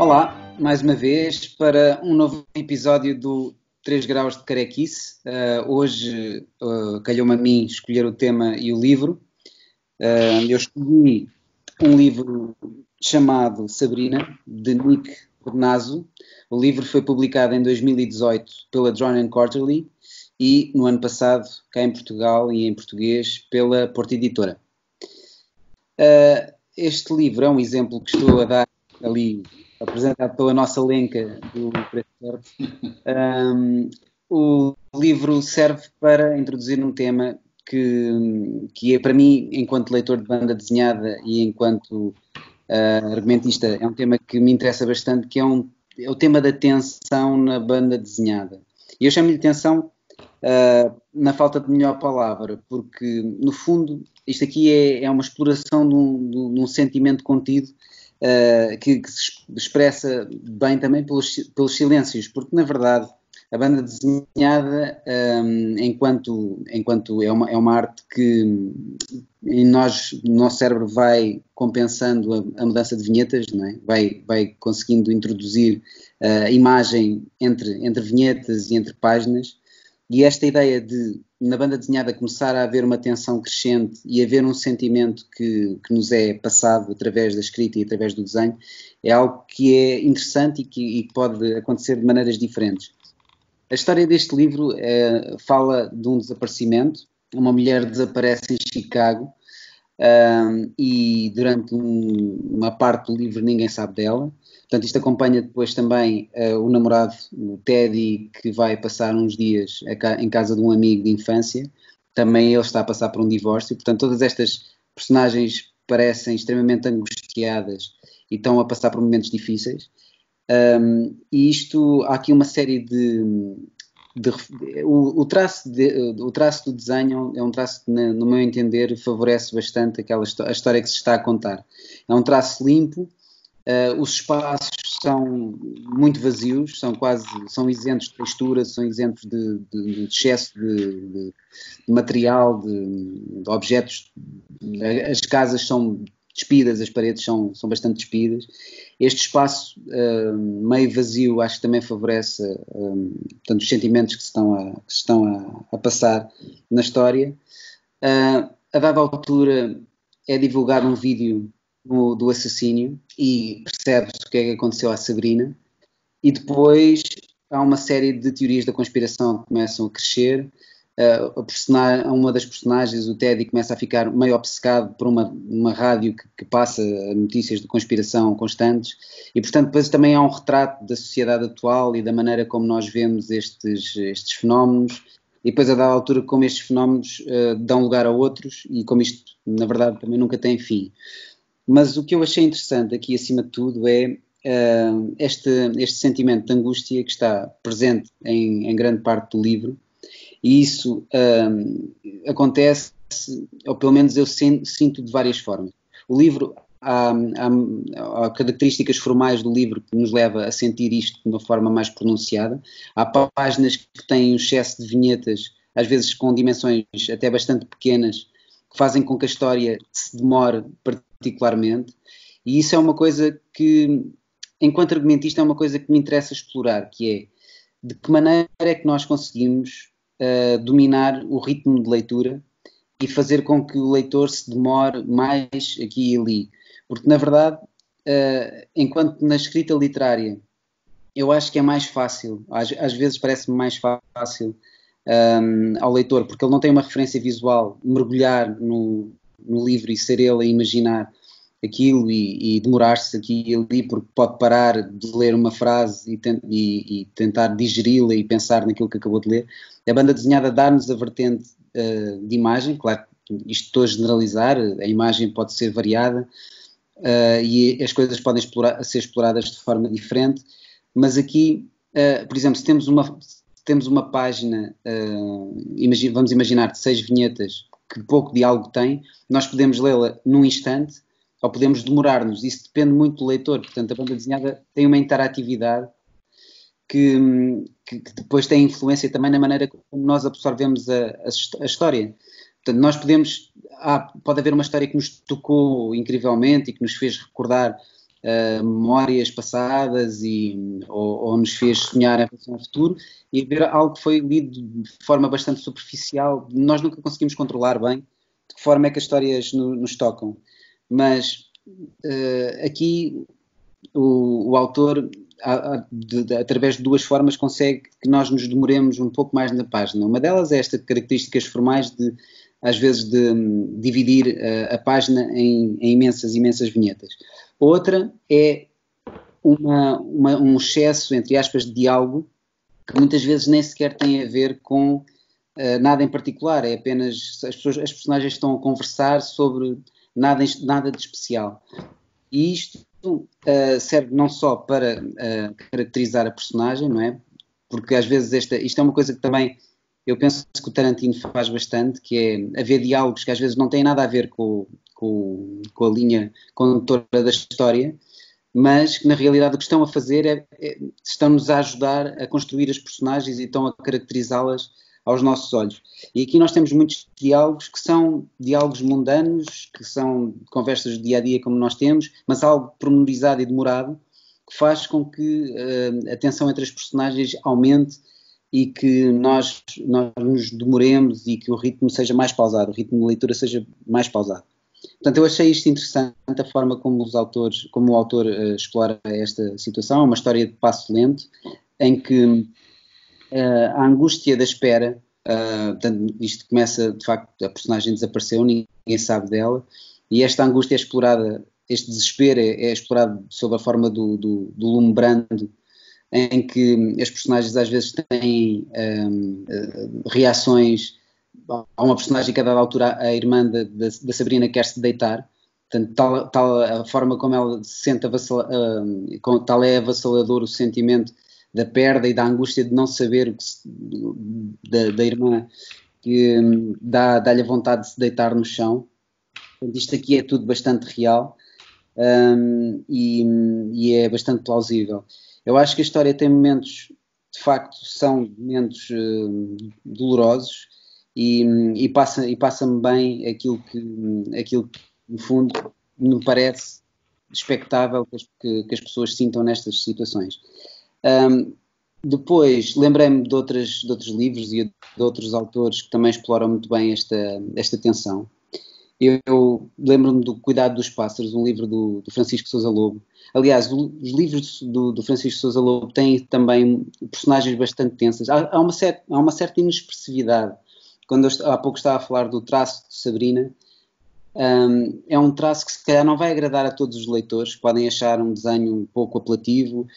Olá, mais uma vez para um novo episódio do 3 Graus de Carequice. Uh, hoje uh, calhou-me a mim escolher o tema e o livro. Uh, eu escolhi um livro chamado Sabrina, de Nick Bernazo. O livro foi publicado em 2018 pela Drawn Quarterly e no ano passado, cá em Portugal e em português, pela Porta Editora. Uh, este livro é um exemplo que estou a dar ali apresentado pela nossa lenca do Preto um, O livro serve para introduzir um tema que, que é para mim, enquanto leitor de banda desenhada e enquanto uh, argumentista, é um tema que me interessa bastante, que é, um, é o tema da tensão na banda desenhada. E eu chamo-lhe tensão uh, na falta de melhor palavra, porque no fundo isto aqui é, é uma exploração de um, de um sentimento contido uh, que, que, se expressa bem também pelos, pelos silêncios, porque na verdade a banda desenhada, um, enquanto, enquanto é, uma, é uma arte que em nós, no nosso cérebro vai compensando a, a mudança de vinhetas, é? vai, vai conseguindo introduzir a uh, imagem entre, entre vinhetas e entre páginas, e esta ideia de, na banda desenhada, começar a haver uma tensão crescente e haver um sentimento que, que nos é passado através da escrita e através do desenho, é algo que é interessante e que, e pode acontecer de maneiras diferentes. A história deste livro é, fala de um desaparecimento. Uma mulher desaparece em Chicago um, e durante um, uma parte do livro ninguém sabe dela. Portanto, isto acompanha depois também uh, o namorado, o Teddy, que vai passar uns dias em casa de um amigo de infância. Também ele está a passar por um divórcio. Portanto, todas estas personagens parecem extremamente angustiadas e estão a passar por momentos difíceis. Um, e isto, há aqui uma série de. de o, o, traço de, o traço do desenho é um traço que, no meu entender, favorece bastante aquela a história que se está a contar. É um traço limpo, Uh, os espaços são muito vazios, são quase são isentos de textura, são isentos de, de, de excesso de, de material, de, objetos. As casas são despidas, as paredes são, são bastante despidas. Este espaço uh, meio vazio acho que também favorece um, eh, portanto, os sentimentos que se estão a, que se estão a, a passar na história. Uh, a dada altura é divulgado um vídeo do, do assassínio e percebe-se o que é que aconteceu à Sabrina. E depois há uma série de teorias da conspiração que começam a crescer. Uh, uma das personagens, o Teddy, começa a ficar meio obcecado por uma, uma rádio que, que, passa notícias de conspiração constantes, e portanto, depois também há um retrato da sociedade atual e da maneira como nós vemos estes, estes fenómenos, e depois a dada altura como estes fenómenos uh, dão lugar a outros, e como isto, na verdade, também nunca tem fim. Mas o que eu achei interessante aqui, acima de tudo, é uh, este, este sentimento de angústia que está presente em, em grande parte do livro, e isso uh, acontece, ou pelo menos eu sinto de várias formas. O livro, há, há, há, características formais do livro que nos leva a sentir isto de uma forma mais pronunciada. Há páginas que têm um excesso de vinhetas, às vezes com dimensões até bastante pequenas, que fazem com que a história se demore particularmente, e isso é uma coisa que, enquanto argumentista, é uma coisa que me interessa explorar, que é de que maneira é que nós conseguimos uh, dominar o ritmo de leitura e fazer com que o leitor se demore mais aqui e ali. Porque, na verdade, uh, enquanto na escrita literária eu acho que é mais fácil, às, às vezes parece-me mais fácil um, ao leitor, porque ele não tem uma referência visual, mergulhar no, no livro e ser ele a imaginar aquilo e, e demorar-se aqui e ali, porque pode parar de ler uma frase e, e, e tentar digeri-la e pensar naquilo que acabou de ler. A banda desenhada dá-nos a vertente uh, de imagem, claro, isto estou a generalizar, a imagem pode ser variada uh, e as coisas podem explorar, ser exploradas de forma diferente, mas aqui, uh, por exemplo, se temos uma, temos uma página, uh, vamos imaginar, de seis vinhetas, que pouco diálogo tem, nós podemos lê-la num instante ou podemos demorar-nos. Isso depende muito do leitor. Portanto, a banda desenhada tem uma interatividade que, que, que depois tem influência também na maneira como nós absorvemos a, a, a história. Portanto, nós podemos. Há, pode haver uma história que nos tocou incrivelmente e que nos fez recordar uh, memórias passadas e, ou, ou, nos fez sonhar em relação ao futuro e ver algo que foi lido de forma bastante superficial. Nós nunca conseguimos controlar bem de que forma é que as histórias no, nos tocam. Mas uh, aqui o, o autor, a, a, de, de, através de duas formas, consegue que nós nos demoremos um pouco mais na página. Uma delas é esta características formais de às vezes de um, dividir uh, a página em, em, imensas, imensas vinhetas. Outra é uma, uma, um excesso, entre aspas, de diálogo que muitas vezes nem sequer tem a ver com uh, nada em particular, é apenas as, pessoas, as personagens estão a conversar sobre nada, nada de especial. E isto uh, serve não só para uh, caracterizar a personagem, não é? Porque às vezes esta, isto é uma coisa que também eu penso que o Tarantino faz bastante, que é haver diálogos que às vezes não têm nada a ver com, com, com a linha condutora da história, mas que na realidade o que estão a fazer é, é estão-nos a ajudar a construir as personagens e estão a caracterizá-las aos nossos olhos. E aqui nós temos muitos diálogos que são diálogos mundanos, que são conversas do dia a dia como nós temos, mas algo pormenorizado e demorado, que faz com que uh, a tensão entre as personagens aumente e que nós, nós nos demoremos e que o ritmo seja mais pausado, o ritmo de leitura seja mais pausado. Portanto, eu achei isto interessante, a forma como os autores, como o autor uh, explora esta situação, é uma história de passo lento, em que uh, a angústia da espera, uh, portanto, isto começa, de facto, a personagem desapareceu, ninguém sabe dela, e esta angústia é explorada, este desespero é, é explorado sob a forma do, do, do lume brando em que as personagens às vezes têm um, eh, reações. Há uma personagem que a dada altura a irmã da, Sabrina quer-se deitar, portanto, tal, tal, a forma como ela se sente uh, tal é avassalador o sentimento da perda e da angústia de não saber se, da, da, irmã que um, dá, dá-lhe a vontade de se deitar no chão. Portanto, isto aqui é tudo bastante real um, e, e é bastante plausível. Eu acho que a história tem momentos, de facto, são momentos uh, dolorosos e, e passa-me passa bem aquilo que, aquilo que, no fundo, me parece expectável que as, que, que as pessoas sintam nestas situações. Um, depois, lembrei-me de, de outros livros e de outros autores que também exploram muito bem esta, esta tensão. Eu lembro-me do Cuidado dos Pássaros, um livro do, do Francisco Sousa Lobo. Aliás, os livros do, do, Francisco Sousa Lobo têm também personagens bastante tensas. Há, há, uma, certa, há uma certa inexpressividade. Quando eu, há pouco estava a falar do traço de Sabrina, um, é um traço que se calhar não vai agradar a todos os leitores, podem achar um desenho pouco apelativo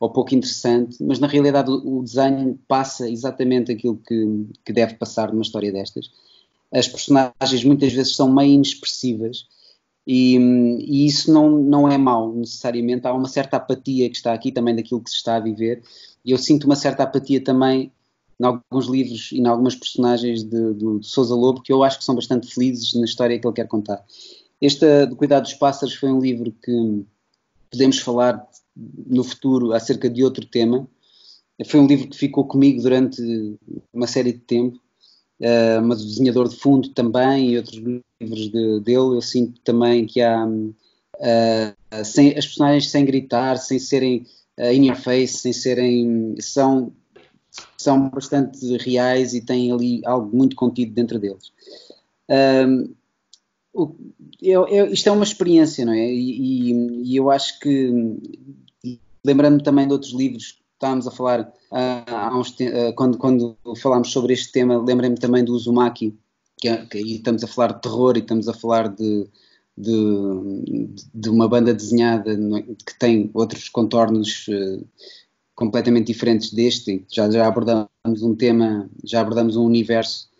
ou pouco interessante, mas na realidade o, o desenho passa exatamente aquilo que, que deve passar numa história destas as personagens muitas vezes são meio inexpressivas e, e, isso não, não é mau necessariamente. Há uma certa apatia que está aqui também daquilo que se está a viver e eu sinto uma certa apatia também em alguns livros e em algumas personagens de, de, de Sousa Lobo que eu acho que são bastante felizes na história que ele quer contar. Este de Cuidado dos Pássaros foi um livro que podemos falar no futuro acerca de outro tema. Foi um livro que ficou comigo durante uma série de tempo uh, mas o desenhador de fundo também e outros livros de, dele, eu sinto também que há uh, sem, as personagens sem gritar, sem serem uh, in your face, sem serem são são bastante reais e têm ali algo muito contido dentro deles. Um, o, eu, eu, isto é uma experiência, não é? E, e, e eu acho que, lembrando-me também de outros livros estávamos a falar uh, uns, uh, quando, quando falámos sobre este tema, lembrei-me também do Uzumaki, que, é, que aí estamos a falar de terror e estamos a falar de, de, de uma banda desenhada é? que tem outros contornos uh, completamente diferentes deste. Já, já abordamos um tema, já abordamos um universo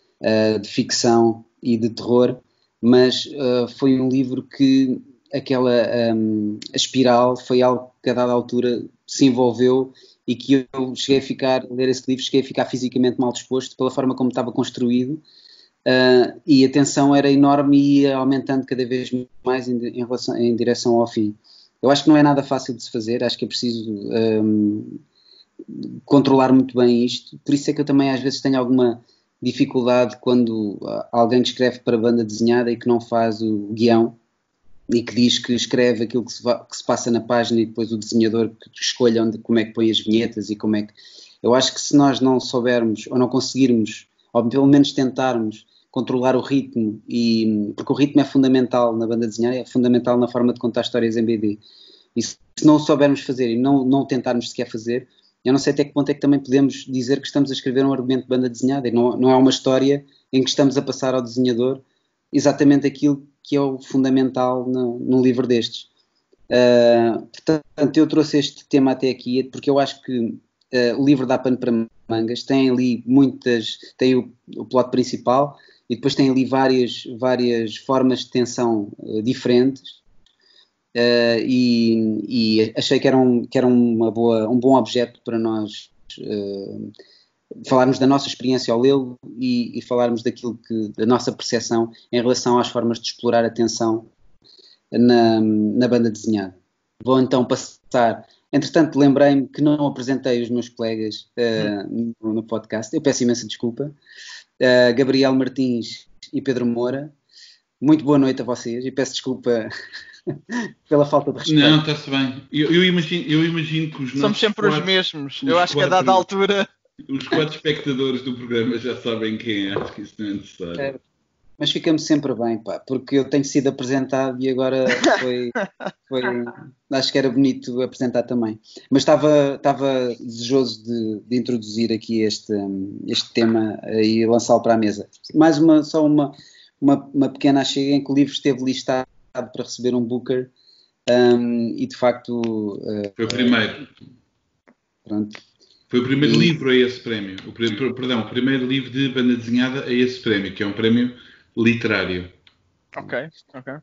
de ficção e de terror, mas foi um livro que aquela um, a espiral foi algo que a dada altura se envolveu e que eu cheguei a ficar, ler esse livro, cheguei a ficar fisicamente mal disposto pela forma como estava construído uh, e a tensão era enorme e ia aumentando cada vez mais em, em, relação, em, direção ao fim. Eu acho que não é nada fácil de se fazer, acho que é preciso um, controlar muito bem isto, por isso é que eu também às vezes tenho alguma dificuldade quando alguém escreve para banda desenhada e que não faz o guião, e que diz que escreve aquilo que se, va, que se, passa na página e depois o desenhador que escolha onde, como é que põe as vinhetas e como é que. Eu acho que se nós não soubermos ou não conseguirmos, ou pelo menos tentarmos controlar o ritmo, e, porque o ritmo é fundamental na banda desenhada, é fundamental na forma de contar histórias em BD. E se, não o soubermos fazer e não, não tentarmos sequer fazer, eu não sei até que ponto é que também podemos dizer que estamos a escrever um argumento de banda desenhada e não, não é uma história em que estamos a passar ao desenhador exatamente aquilo que é o fundamental no, num livro destes. Uh, portanto, eu trouxe este tema até aqui porque eu acho que uh, o livro dá pano para mangas, tem ali muitas, tem o, o plot principal e depois tem ali várias, várias formas de tensão uh, diferentes e, e, achei que era, um, que era uma boa, um bom objeto para nós falarmos da nossa experiência ao lê-lo e, e, falarmos daquilo que, da nossa percepção em relação às formas de explorar a tensão na, na banda desenhada. Vou então passar. Entretanto, lembrei-me que não apresentei os meus colegas uh, no, no, podcast. Eu peço imensa desculpa. Gabriel Martins e Pedro Moura. Muito boa noite a vocês e peço desculpa pela falta de respeito. Não, está-se bem. Eu, eu, imagino, eu imagino que os Somos sempre quatro, os mesmos. Os eu acho quatro, que a dada altura. Os quatro espectadores do programa já sabem quem é, acho que isso não é necessário. É, mas ficamos sempre bem, pá, porque eu tenho sido apresentado e agora foi, foi acho que era bonito apresentar também. Mas estava, estava desejoso de, de introduzir aqui este, este tema e lançá-lo para a mesa. Mais uma, só uma, uma, uma pequena chega em que o livro esteve listado para receber um Booker um, e de facto. Uh, Foi o primeiro. Pronto. Foi o primeiro e... livro a esse prémio. O, perdão, o primeiro livro de banda desenhada a esse prémio, que é um prémio literário. Ok, ok.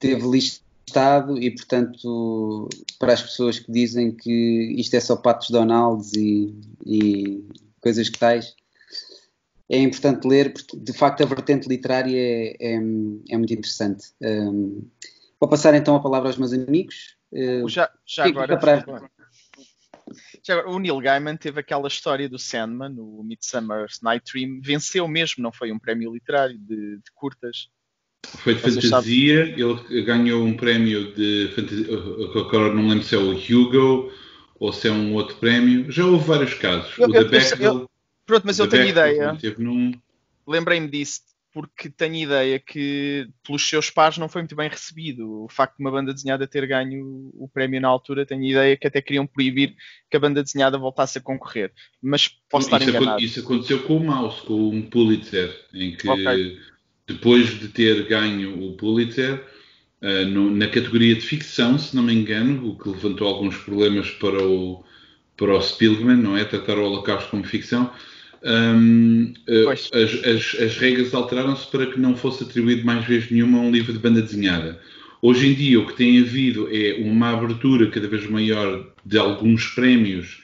Teve listado e, portanto, para as pessoas que dizem que isto é só Patos Donalds e, e coisas que tais, é importante ler, porque de facto a vertente literária é, é, é muito interessante. Um, vou passar então a palavra aos meus amigos. Uh, já, já, agora, para... já, o Neil Gaiman teve aquela história do Sandman, o Midsummer's Night Dream, venceu mesmo, não foi um prémio literário de, de curtas. Foi de Vocês fantasia, sabem? ele ganhou um prémio de fantasia, agora não lembro se é o Hugo ou se é um outro prémio. Já houve vários casos. Eu, o eu, The Bechdel, Pronto, mas eu tenho ideia. Num... Lembrei-me disso porque tenho ideia que pelos seus pares não foi muito bem recebido. O facto de uma banda desenhada ter ganho o prémio na altura, tenho ideia que até queriam proibir que a banda desenhada voltasse a concorrer. Mas posso estar isso enganado. Isso aconteceu com o Mouse, com um Pulitzer, em que okay. depois de ter ganho o Pulitzer, uh, no, na categoria de ficção, se não me engano, o que levantou alguns problemas para o, para o Spielman, não é? Tratar o Holocausto como ficção um, uh, as, as, as, regras alteraram-se para que não fosse atribuído mais vezes nenhuma a um livro de banda desenhada. Hoje em dia, o que tem havido é uma abertura cada vez maior de alguns prémios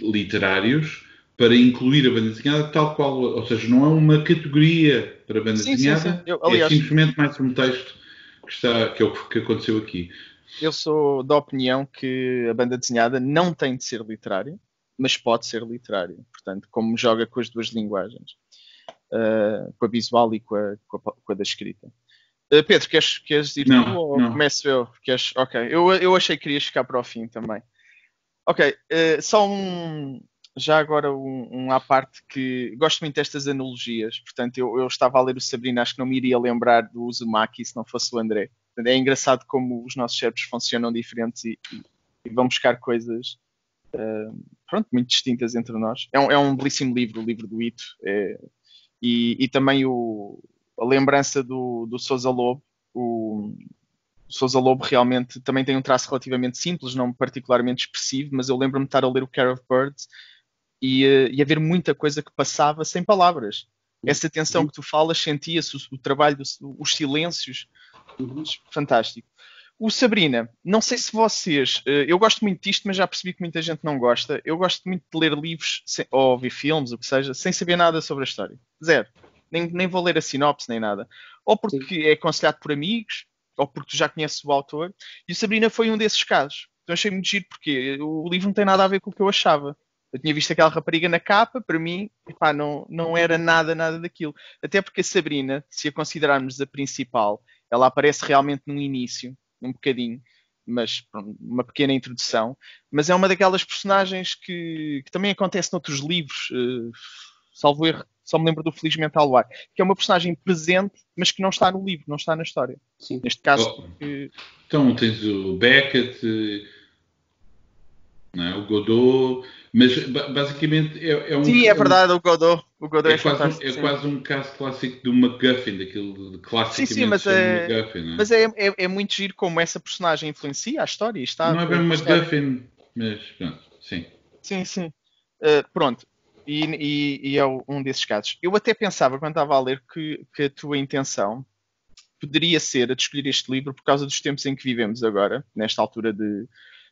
literários para incluir a banda desenhada tal qual, ou seja, não é uma categoria para banda sim, desenhada, sim, sim. Eu, é aliás, é simplesmente mais um texto que, está, que é o que aconteceu aqui. Eu sou da opinião que a banda desenhada não tem de ser literária, mas pode ser literário. Portanto, como joga com as duas linguagens, uh, com a visual e com a, com a, com a da escrita. Uh, Pedro, queres, queres ir não, tu ou não. começo eu? Queres? Ok, eu, eu achei que querias ficar para o fim também. Ok, uh, só um. Já agora um, um à parte que gosto muito destas analogias, portanto eu, eu estava a ler o Sabrina, acho que não me iria lembrar do Uzumaki se não fosse o André. É engraçado como os nossos cérebros funcionam diferentes e, e, e vão buscar coisas uh, pronto, muito distintas entre nós. É um, é um belíssimo livro, o livro do Ito, é, e, e, também o, a lembrança do, do Sousa Lobo. O, o Sousa Lobo realmente também tem um traço relativamente simples, não particularmente expressivo, mas eu lembro-me de estar a ler o Care of Birds e, uh, e haver muita coisa que passava sem palavras. Essa tensão que tu falas, sentia-se o, o, trabalho, os silêncios, fantástico. O Sabrina, não sei se vocês. Eh, eu gosto muito disto, mas já percebi que muita gente não gosta. Eu gosto muito de ler livros ou ouvir filmes, o que seja, sem saber nada sobre a história. Zero. Nem, nem vou ler a sinopse nem nada. Ou porque Sim. é aconselhado por amigos, ou porque tu já conheces o autor. E o Sabrina foi um desses casos. Então achei muito giro, porque o livro não tem nada a ver com o que eu achava. Eu tinha visto aquela rapariga na capa, para mim, epá, não, não era nada, nada daquilo. Até porque a Sabrina, se a considerarmos a principal, ela aparece realmente no início um bocadinho, mas pronto, uma pequena introdução. Mas é uma daquelas personagens que, que também acontece noutros livros, uh, salvo erro, só me lembro do Felizmente ao Luar, que é uma personagem presente, mas que não está no livro, não está na história. Sim. Neste caso. Oh. Porque... Então tens o Beckett, é? o Godot, mas basicamente é, é um. Sim, é verdade, o Godot. O Godot é, é, quase, um, é quase um caso clássico do MacGuffin, daquele clássico sim, sim, mas é, MacGuffin. É? Mas é, é, é, muito giro como essa personagem influencia a história. Está, não é bem MacGuffin, mas pronto, sim. Sim, sim. Uh, pronto, e, e, e, é um desses casos. Eu até pensava, quando estava a ler, que, que a tua intenção poderia ser a de escolher este livro por causa dos tempos em que vivemos agora, nesta altura de,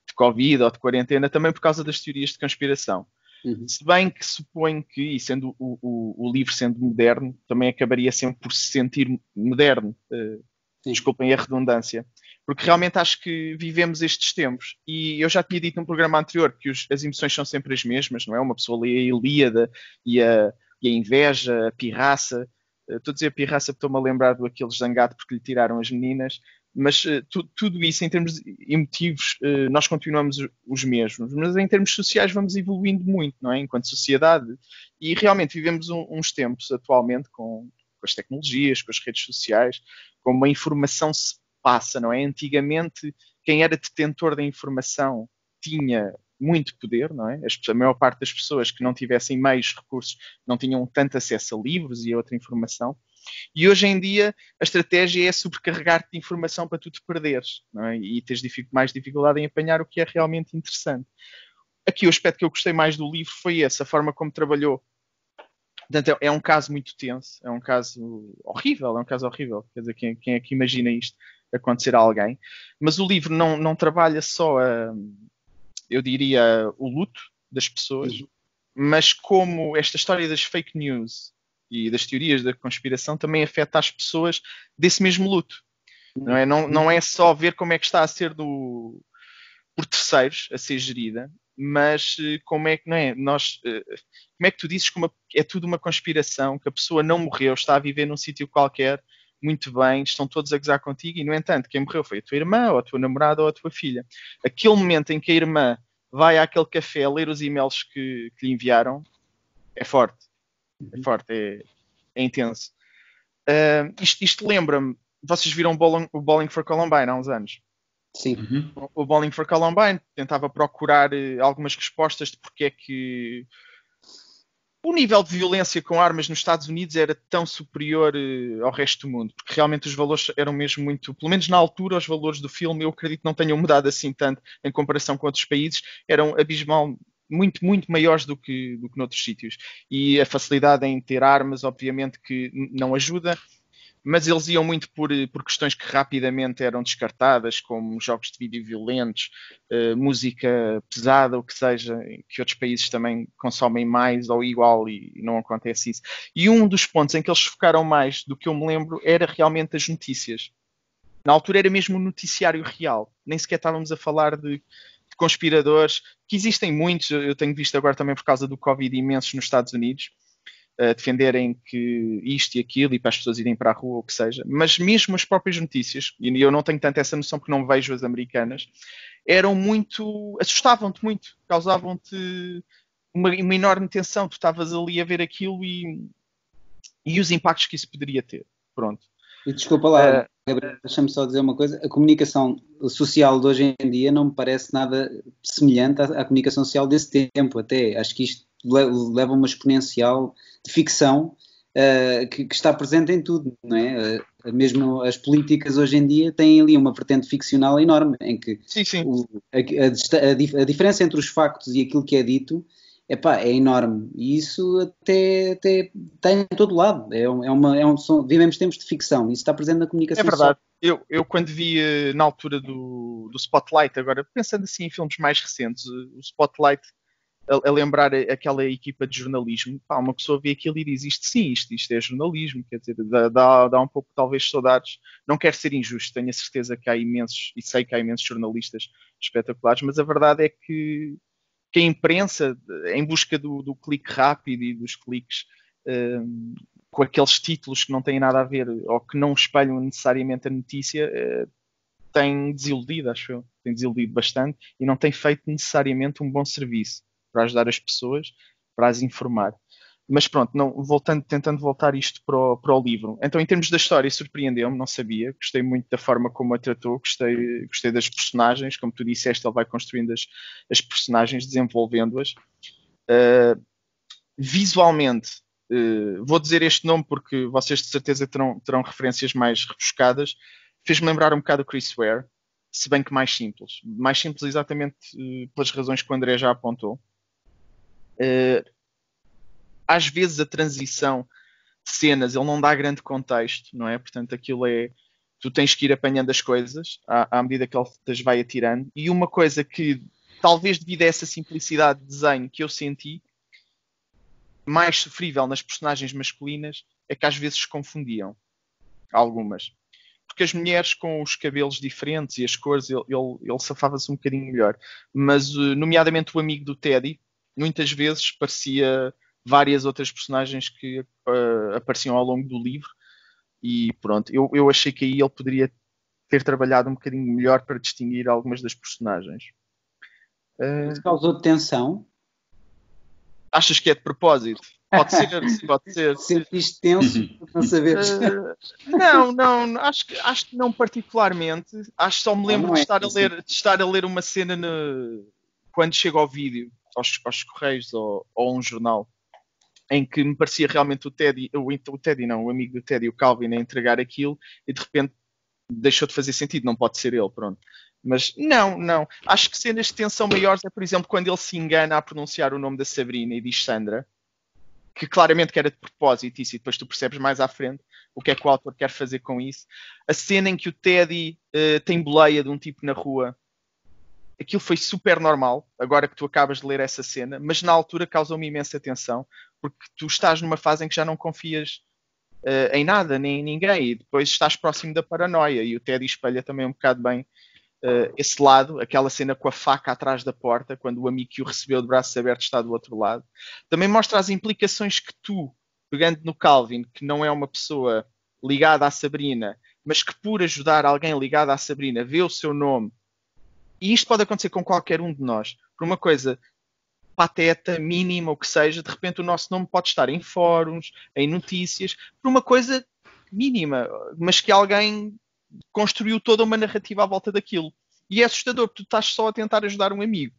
de Covid ou de quarentena, também por causa das teorias de conspiração. Uhum. Se bem que suponho que, e sendo o, o, o, livro sendo moderno, também acabaria sempre por se sentir moderno. Uh, desculpem a redundância. Porque realmente acho que vivemos estes tempos. E eu já tinha dito num programa anterior que os, as emoções são sempre as mesmas, não é? Uma pessoa lê a Ilíada e a, e a inveja, a pirraça. Eh, estou a dizer pirraça porque estou-me a lembrar do aquele zangado porque lhe tiraram as meninas. Mas uh, tu, tudo isso, em termos emotivos, uh, nós continuamos os mesmos. Mas em termos sociais, vamos evoluindo muito, não é? Enquanto sociedade. E realmente vivemos um, uns tempos atualmente com, com as tecnologias, com as redes sociais, como a informação se passa, não é? Antigamente, quem era detentor da informação tinha muito poder, não é? A maior parte das pessoas que não tivessem meios, recursos, não tinham tanto acesso a livros e a outra informação. E hoje em dia a estratégia é sobrecarregar-te de informação para tu te perderes, é? E tens mais dificuldade em apanhar o que é realmente interessante. Aqui o aspecto que eu gostei mais do livro foi esse, a forma como trabalhou Portanto, é, é um caso muito tenso, é um caso horrível, é um caso horrível. Quer dizer, quem, quem é que imagina isto acontecer a alguém? Mas o livro não, não trabalha só, a, eu diria, o luto das pessoas, mas como esta história das fake news e das teorias da conspiração também afeta as pessoas desse mesmo luto. Não é, não, não é só ver como é que está a ser do, por terceiros a ser gerida, mas eh, como é que não é? Nós, eh, como é que tu dizes que uma, é tudo uma conspiração, que a pessoa não morreu, está a viver num sítio qualquer, muito bem, estão todos a gozar contigo, e no entanto, quem morreu foi a tua irmã, ou a tua namorada, ou a tua filha. Aquele momento em que a irmã vai àquele café ler os e-mails que, que lhe enviaram, é forte. É forte, é, é intenso. Uh, isto, isto lembra-me, vocês viram o Bowling, o Bowling for Columbine há uns anos? Sim. Uhum. O Bowling for Columbine tentava procurar eh, algumas respostas de porque é que o nível de violência com armas nos Estados Unidos era tão superior eh, ao resto do mundo, porque realmente os valores eram mesmo muito, pelo menos na altura, os valores do filme, eu acredito que não tenham mudado assim tanto em comparação com outros países, eram abismal, muito, muito maiores do que, do que noutros sítios. E a facilidade em ter armas, obviamente, que não ajuda mas eles iam muito por, por questões que rapidamente eram descartadas, como jogos de vídeo violentos, uh, música pesada, o que seja, que outros países também consomem mais ou igual e não acontece isso. E um dos pontos em que eles focaram mais do que eu me lembro era realmente as notícias. Na altura era mesmo o noticiário real, nem sequer estávamos a falar de, de conspiradores, que existem muitos, eu tenho visto agora também por causa do Covid imensos nos Estados Unidos, defenderem que isto e aquilo e para as pessoas irem para a rua ou o que seja, mas mesmo as próprias notícias, e eu não tenho tanto essa noção porque não vejo as americanas, eram muito. assustavam-te muito, causavam-te uma, uma, enorme tensão. Tu estavas ali a ver aquilo e, e os impactos que isso poderia ter. Pronto. E desculpa lá, uh, Gabriel, deixa-me só dizer uma coisa. A comunicação social de hoje em dia não me parece nada semelhante à, à comunicação social desse tempo, até. Acho que isto leva uma exponencial de ficção uh, que, que, está presente em tudo, não é? Uh, mesmo as políticas hoje em dia têm ali uma vertente ficcional enorme, em que sim, sim. O, a, a, a, diferença entre os factos e aquilo que é dito epá, é enorme. E isso até, até está em todo lado. É, é uma, é um, são, vivemos tempos de ficção, isso está presente na comunicação. É verdade. Eu, eu, quando vi eh, na altura do, do Spotlight, agora pensando assim em filmes mais recentes, o Spotlight a, a, lembrar aquela equipa de jornalismo, pá, uma pessoa vê aquilo e diz isto sim, isto, isto é jornalismo, quer dizer, dá, dá um pouco talvez saudades, não quero ser injusto, tenho a certeza que há imensos, e sei que há imensos jornalistas espetaculares, mas a verdade é que, que a imprensa, em busca do, do clique rápido e dos cliques um, com aqueles títulos que não têm nada a ver ou que não espelham necessariamente a notícia, uh, tem desiludido, acho eu. Tem desiludido bastante e não tem feito necessariamente um bom serviço para ajudar as pessoas, para as informar. Mas pronto, não, voltando, tentando voltar isto para o, para o livro. Então, em termos da história, surpreendeu-me, não sabia. Gostei muito da forma como a tratou, gostei, gostei das personagens. Como tu disseste, ele vai construindo as, as personagens, desenvolvendo-as. Uh, visualmente, uh, vou dizer este nome porque vocês de certeza terão, terão referências mais rebuscadas. Fez-me lembrar um bocado o Chris Ware, se bem que mais simples. Mais simples exatamente uh, pelas razões que o André já apontou. Uh, às vezes a transição de cenas ele não dá grande contexto, não é? Portanto, aquilo é. Tu tens que ir apanhando as coisas à, à medida que ele te vai atirando. E uma coisa que, talvez devido a essa simplicidade de desenho que eu senti, mais sofrível nas personagens masculinas é que às vezes se confundiam. Algumas. Porque as mulheres com os cabelos diferentes e as cores, ele, ele, ele safava-se um bocadinho melhor. Mas, eh, nomeadamente, o amigo do Teddy, muitas vezes parecia várias outras personagens que uh, apareciam ao longo do livro. E pronto, eu, eu achei que aí ele poderia ter trabalhado um bocadinho melhor para distinguir algumas das personagens. Uh, Isso causou tensão? Achas que é de propósito? Pode ser, pode ser. Sentiste tenso por não saberes? Uh, não, não, acho que, acho que não particularmente. Acho que só me lembro de, é estar a ler, de estar a ler uma cena no, quando chega ao vídeo, aos, aos correios ou, ou a um jornal em que me parecia realmente o Teddy, o, o Teddy não, o amigo do Teddy, o Calvin, a entregar aquilo e de repente deixou de fazer sentido, não pode ser ele, pronto. Mas não, não. Acho que cenas de tensão maiores é, por exemplo, quando ele se engana a pronunciar o nome da Sabrina e diz Sandra, que claramente que era de propósito isso, e depois tu percebes mais à frente o que é que o autor quer fazer com isso. A cena em que o Teddy uh, tem boleia de um tipo na rua aquilo foi super normal, agora que tu acabas de ler essa cena, mas na altura causou-me imensa tensão, porque tu estás numa fase em que já não confias uh, em nada, nem em ninguém, e depois estás próximo da paranoia, e o Teddy espelha também um bocado bem uh, esse lado, aquela cena com a faca atrás da porta, quando o amigo que o recebeu de braços abertos está do outro lado. Também mostra as implicações que tu, pegando no Calvin, que não é uma pessoa ligada à Sabrina, mas que por ajudar alguém ligado à Sabrina vê o seu nome e isto pode acontecer com qualquer um de nós. Por uma coisa pateta, mínima, ou que seja, de repente o nosso nome pode estar em fóruns, em notícias, por uma coisa mínima, mas que alguém construiu toda uma narrativa à volta daquilo. E é assustador, porque tu estás só a tentar ajudar um amigo.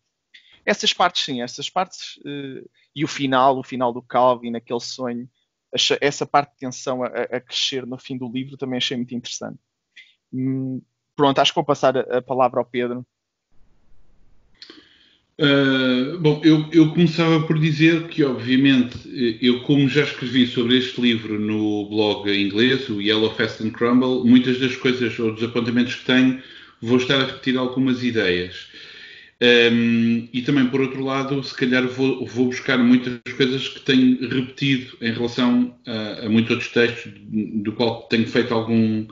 Essas partes, sim, essas partes. Uh, e o final, o final do Calvin, aquele sonho, essa parte de tensão a, a, crescer no fim do livro também achei muito interessante. Hum, pronto, acho que vou passar a, a palavra ao Pedro Uh, bom, eu, eu, começava por dizer que, obviamente, eu, como já escrevi sobre este livro no blog inglês, o Yellow Fast and Crumble, muitas das coisas ou dos apontamentos que tenho, vou estar a repetir algumas ideias. Um, e também, por outro lado, se calhar vou, vou, buscar muitas coisas que tenho repetido em relação a, a muitos outros textos, do qual tenho feito algum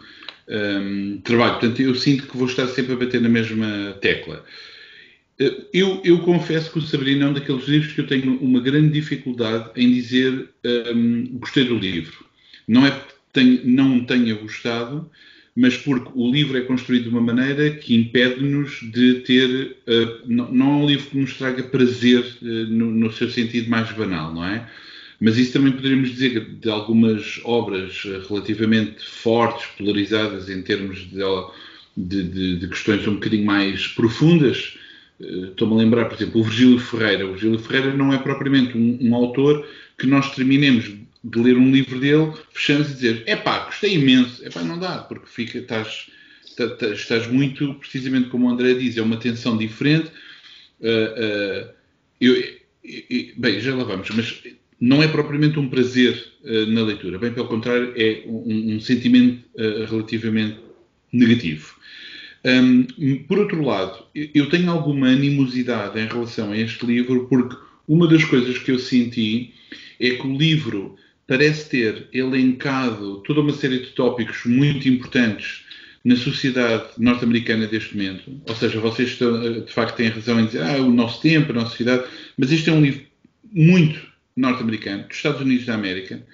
um, trabalho. Portanto, eu sinto que vou estar sempre a bater na mesma tecla. Eu, eu, confesso que o Sabrina é um daqueles livros que eu tenho uma grande dificuldade em dizer um, gostei do livro. Não é porque não tenha gostado, mas porque o livro é construído de uma maneira que impede-nos de ter. Uh, não, não, é um livro que nos traga prazer uh, no, no, seu sentido mais banal, não é? Mas isso também poderíamos dizer de algumas obras relativamente fortes, polarizadas em termos de, de, de, de questões um bocadinho mais profundas eh, estou-me a lembrar, por exemplo, o Virgílio Ferreira. O Virgílio Ferreira não é propriamente um, um, autor que nós terminemos de ler um livro dele, fechamos e dizer, é pá, gostei imenso. É pá, não dá, porque fica, estás, estás, estás, muito, precisamente como o André diz, é uma tensão diferente. Uh, uh, eu, bem, já lá vamos, mas não é propriamente um prazer uh, na leitura, bem pelo contrário, é um, um sentimento relativamente negativo. Um, por outro lado, eu tenho alguma animosidade em relação a este livro, porque uma das coisas que eu senti é que o livro parece ter elencado toda uma série de tópicos muito importantes na sociedade norte-americana deste momento. Ou seja, vocês estão, de facto têm razão em dizer ah, o nosso tempo, a nossa sociedade, mas este é um livro muito norte-americano, dos Estados Unidos da América,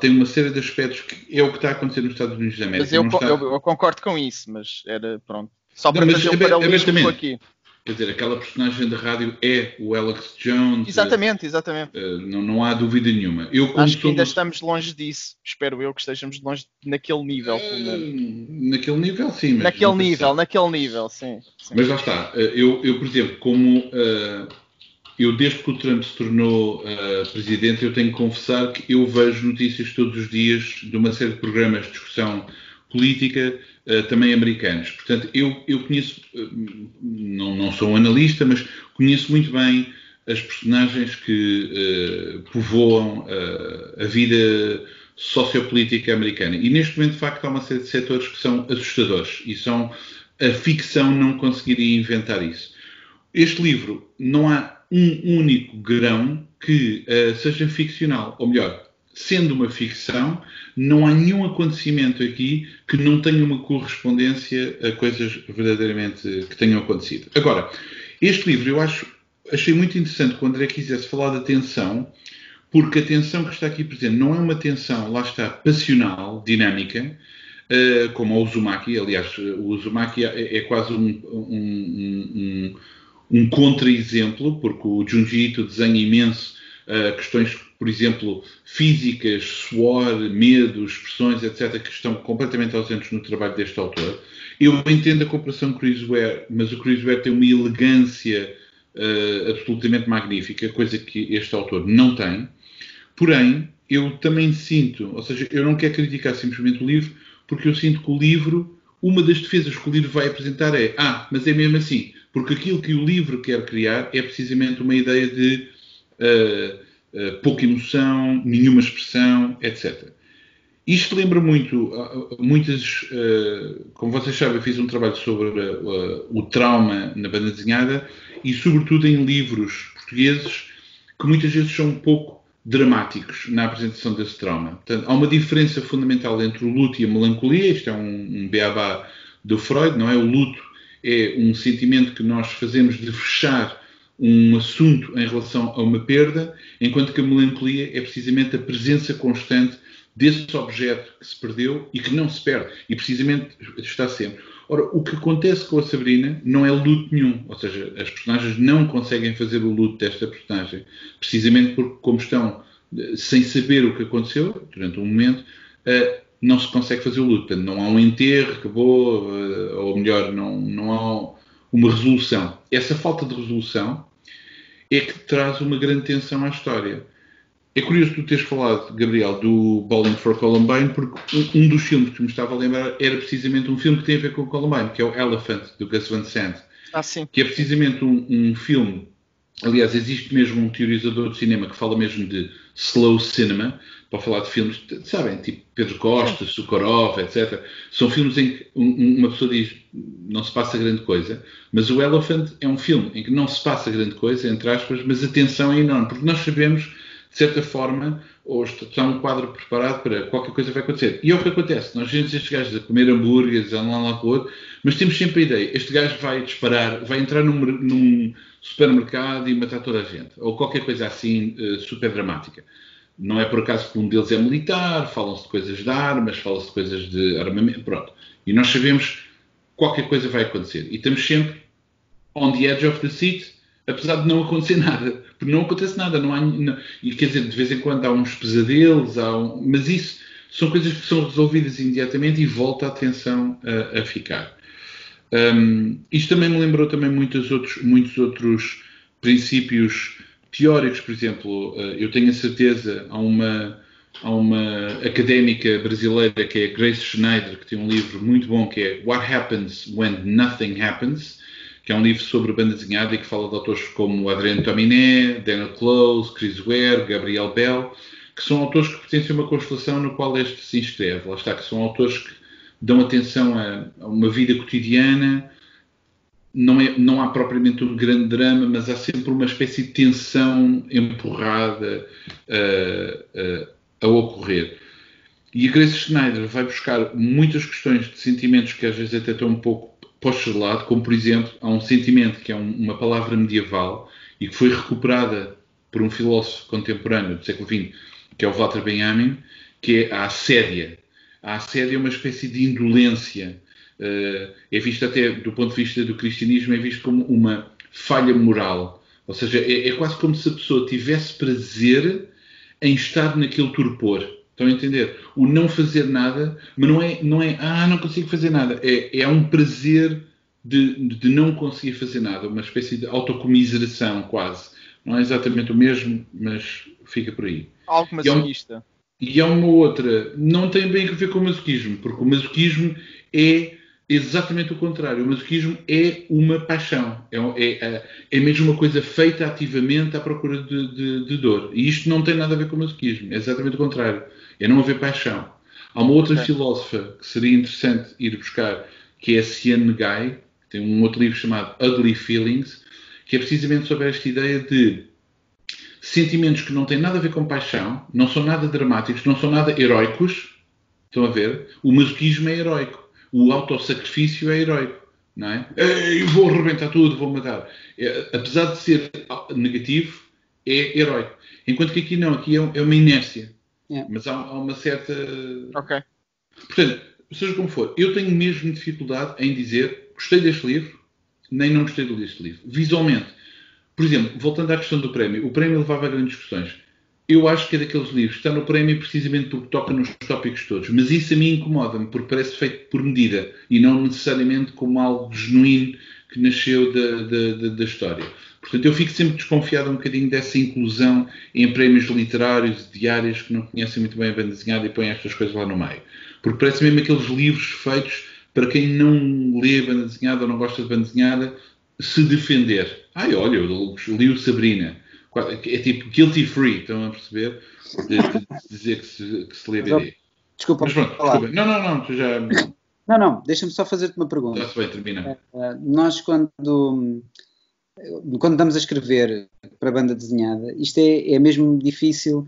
tem uma série de aspectos que é o que está a acontecer nos Estados Unidos da América. Mas eu, está... eu, eu concordo com isso, mas era pronto. Só para fazer um paralelismo aqui. Quer dizer, aquela personagem da rádio é o Alex Jones. Exatamente, exatamente. Uh, não, não há dúvida nenhuma. Eu, Acho que ainda estamos longe disso. Espero eu que estejamos longe naquele nível. Uh, naquele nível, sim. naquele nível, naquele nível, sim, sim. Mas lá está. Uh, eu, eu, por exemplo, como eu desde que o Trump se tornou presidente, eu tenho que confessar que eu vejo notícias todos os dias de uma série de programas de discussão política uh, também americanos. Portanto, eu, eu conheço, uh, não, não sou um analista, mas conheço muito bem as personagens que uh, povoam a vida sociopolítica americana. E neste momento, de facto, há uma série de setores que são assustadores e são a ficção não conseguiria inventar isso. Este livro, não há um único grão que uh, seja ficcional, ou melhor, sendo uma ficção, não há nenhum acontecimento aqui que não tenha uma correspondência a coisas verdadeiramente que tenham acontecido. Agora, este livro eu acho, achei muito interessante quando o André quisesse falar da tensão, porque a tensão que está aqui presente não é uma tensão, lá está, passional, dinâmica, uh, como o Uzumaki. Aliás, o Uzumaki é, é quase um, um, um, contra-exemplo, porque o Junji Ito desenha imenso uh, questões por exemplo, físicas, suor, medos, expressões, etc., que estão completamente ausentes no trabalho deste autor. Eu entendo a comparação com o Chris Ware, mas o Chris Ware tem uma elegância uh, absolutamente magnífica, coisa que este autor não tem. Porém, eu também sinto, ou seja, eu não quero criticar simplesmente o livro, porque eu sinto que o livro, uma das defesas que o livro vai apresentar é: ah, mas é mesmo assim, porque aquilo que o livro quer criar é precisamente uma ideia de. Uh, eh, pouca emoção, nenhuma expressão, etc. Isto lembra muito, muitas, eh, como vocês sabem, eu fiz um trabalho sobre o trauma na banda desenhada e, sobretudo, em livros portugueses que muitas vezes são um pouco dramáticos na apresentação desse trauma. Portanto, há uma diferença fundamental entre o luto e a melancolia. Isto é um, um beabá do Freud, não é? O luto é um sentimento que nós fazemos de fechar um assunto em relação a uma perda, enquanto que a melancolia é precisamente a presença constante desse objeto que se perdeu e que não se perde, e precisamente está sempre. Ora, o que acontece com a Sabrina não é luto nenhum, ou seja, as personagens não conseguem fazer o luto desta personagem, precisamente porque, como estão eh, sem saber o que aconteceu durante um momento, eh, não se consegue fazer o luto. Portanto, não há um enterro, acabou, eh, ou melhor, não, não há uma resolução. Essa falta de resolução é que traz uma grande tensão à história. É curioso tu teres falado, Gabriel, do Bowling for Columbine, porque um, dos filmes que me estava a lembrar era precisamente um filme que tem a ver com Columbine, que é o Elephant, do Gus Van Sant. Ah, sim. Que é precisamente um, um filme Aliás, existe mesmo um teorizador de cinema que fala mesmo de slow cinema, para falar de filmes, sabem, tipo Pedro Costa, Socorov, etc. São filmes em que uma pessoa diz não se passa grande coisa, mas o Elephant é um filme em que não se passa grande coisa, entre aspas, mas a tensão é enorme, porque nós sabemos, de certa forma, ou está um quadro preparado para qualquer coisa vai acontecer. E é o que acontece, nós vemos estes gajos a comer hambúrgueres, a lá, lá o outro, mas temos sempre a ideia, este gajo vai disparar, vai entrar num, num supermercado e matar toda a gente, ou qualquer coisa assim uh, super dramática. Não é por acaso que um deles é militar, falam-se de coisas de armas, falam-se de coisas de armamento, pronto. E nós sabemos qualquer coisa vai acontecer. E estamos sempre on the edge of the seat, apesar de não acontecer nada. Porque não acontece nada. Não há, não, e quer dizer, de vez em quando há uns pesadelos, há um, mas isso são coisas que são resolvidas imediatamente e volta a atenção a, a ficar. Um, isto também me lembrou também muitos outros, muitos outros princípios teóricos, por exemplo, uh, eu tenho a certeza, há uma, há uma académica brasileira que é Grace Schneider, que tem um livro muito bom que é What Happens When Nothing Happens, que é um livro sobre banda desenhada e que fala de autores como Adriano Tominé, Daniel Close, Chris Ware, Gabriel Bell, que são autores que pertencem a uma constelação no qual este se inscreve. Lá está, que são autores que dão atenção a, a uma vida cotidiana. Não, é, não há propriamente um grande drama, mas há sempre uma espécie de tensão empurrada uh, uh, a ocorrer. E a Grace Schneider vai buscar muitas questões de sentimentos que às vezes até estão um pouco postos de lado, como por exemplo, há um sentimento que é um, uma palavra medieval e que foi recuperada por um filósofo contemporâneo do século XX, que é o Walter Benjamin, que é a assédia. A assédia é uma espécie de indolência uh, é visto até do ponto de vista do cristianismo, é visto como uma falha moral. Ou seja, é, é quase como se a pessoa tivesse prazer em estar naquele torpor. Estão a entender? O não fazer nada, mas não é, não é ah, não consigo fazer nada. É, é um prazer de, de não conseguir fazer nada, uma espécie de autocomiseração quase. Não é exatamente o mesmo, mas fica por aí. Algo masoquista. E há uma outra, não tem bem a ver com o masoquismo, porque o masoquismo é exatamente o contrário. O masoquismo é uma paixão, é, é, é mesmo uma coisa feita ativamente à procura de, de, de, dor. E isto não tem nada a ver com o masoquismo, é exatamente o contrário. É não haver paixão. Há uma outra okay. filósofa que seria interessante ir buscar, que é a Sian Guy, que tem um outro livro chamado Ugly Feelings, que é precisamente sobre esta ideia de sentimentos que não têm nada a ver com paixão, não são nada dramáticos, não são nada heróicos. Estão a ver? O masoquismo é heróico. O autossacrifício é heróico. Não é? Eu vou arrebentar tudo, vou matar. É, apesar de ser negativo, é heróico. Enquanto que aqui não, aqui é, é uma inércia. É. Mas há, há, uma certa. Ok. Portanto, seja como for, eu tenho mesmo dificuldade em dizer gostei deste livro, nem não gostei deste livro. Visualmente, por exemplo, voltando à questão do prémio, o prémio levava a grandes discussões. Eu acho que é daqueles livros que está no prémio precisamente porque toca nos tópicos todos, mas isso a mim incomoda-me, porque parece feito por medida e não necessariamente como algo genuíno que nasceu da, da, da, história. Portanto, eu fico sempre desconfiado um bocadinho dessa inclusão em prémios literários, diários, que não conhecem muito bem a banda desenhada e põem estas coisas lá no meio. Porque parece mesmo aqueles livros feitos para quem não lê banda desenhada ou não gosta de banda desenhada, se defender. Ai, olha, eu li o Sabrina. É tipo guilty free, estão a perceber? De, de dizer que se, que se lê BD. Desculpa, Mas pronto, desculpa. Não, não, não, tu já. Não, não, deixa-me só fazer-te uma pergunta. Está-se bem, termina. Uh, nós, quando, quando estamos a escrever para a banda desenhada, isto é, é mesmo difícil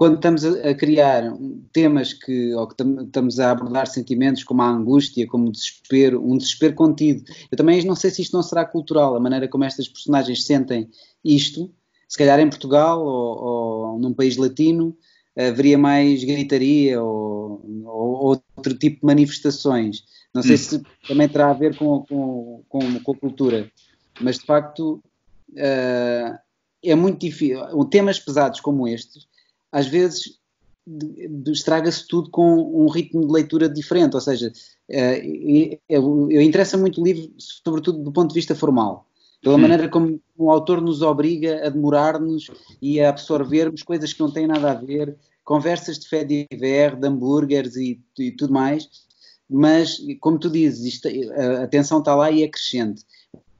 quando estamos a, criar temas que, ou que tam, estamos a abordar sentimentos como a angústia, como o desespero, um desespero contido. Eu também não sei se isto não será cultural, a maneira como estas personagens sentem isto. Se calhar em Portugal ou, ou num país latino haveria mais gritaria ou, ou, outro tipo de manifestações. Não sei hum. se também terá a ver com, com, com, com a cultura, mas de facto uh, é muito difícil. Temas pesados como estes às vezes estraga-se tudo com um ritmo de leitura diferente, ou seja, uh, eu, interessa muito o livro, sobretudo do ponto de vista formal, pela hum. maneira como o autor nos obriga a demorar-nos e a absorvermos coisas que não têm nada a ver, conversas de fé de ver, de hambúrgueres e, e, tudo mais, mas, como tu dizes, isto, a atenção está lá e é crescente.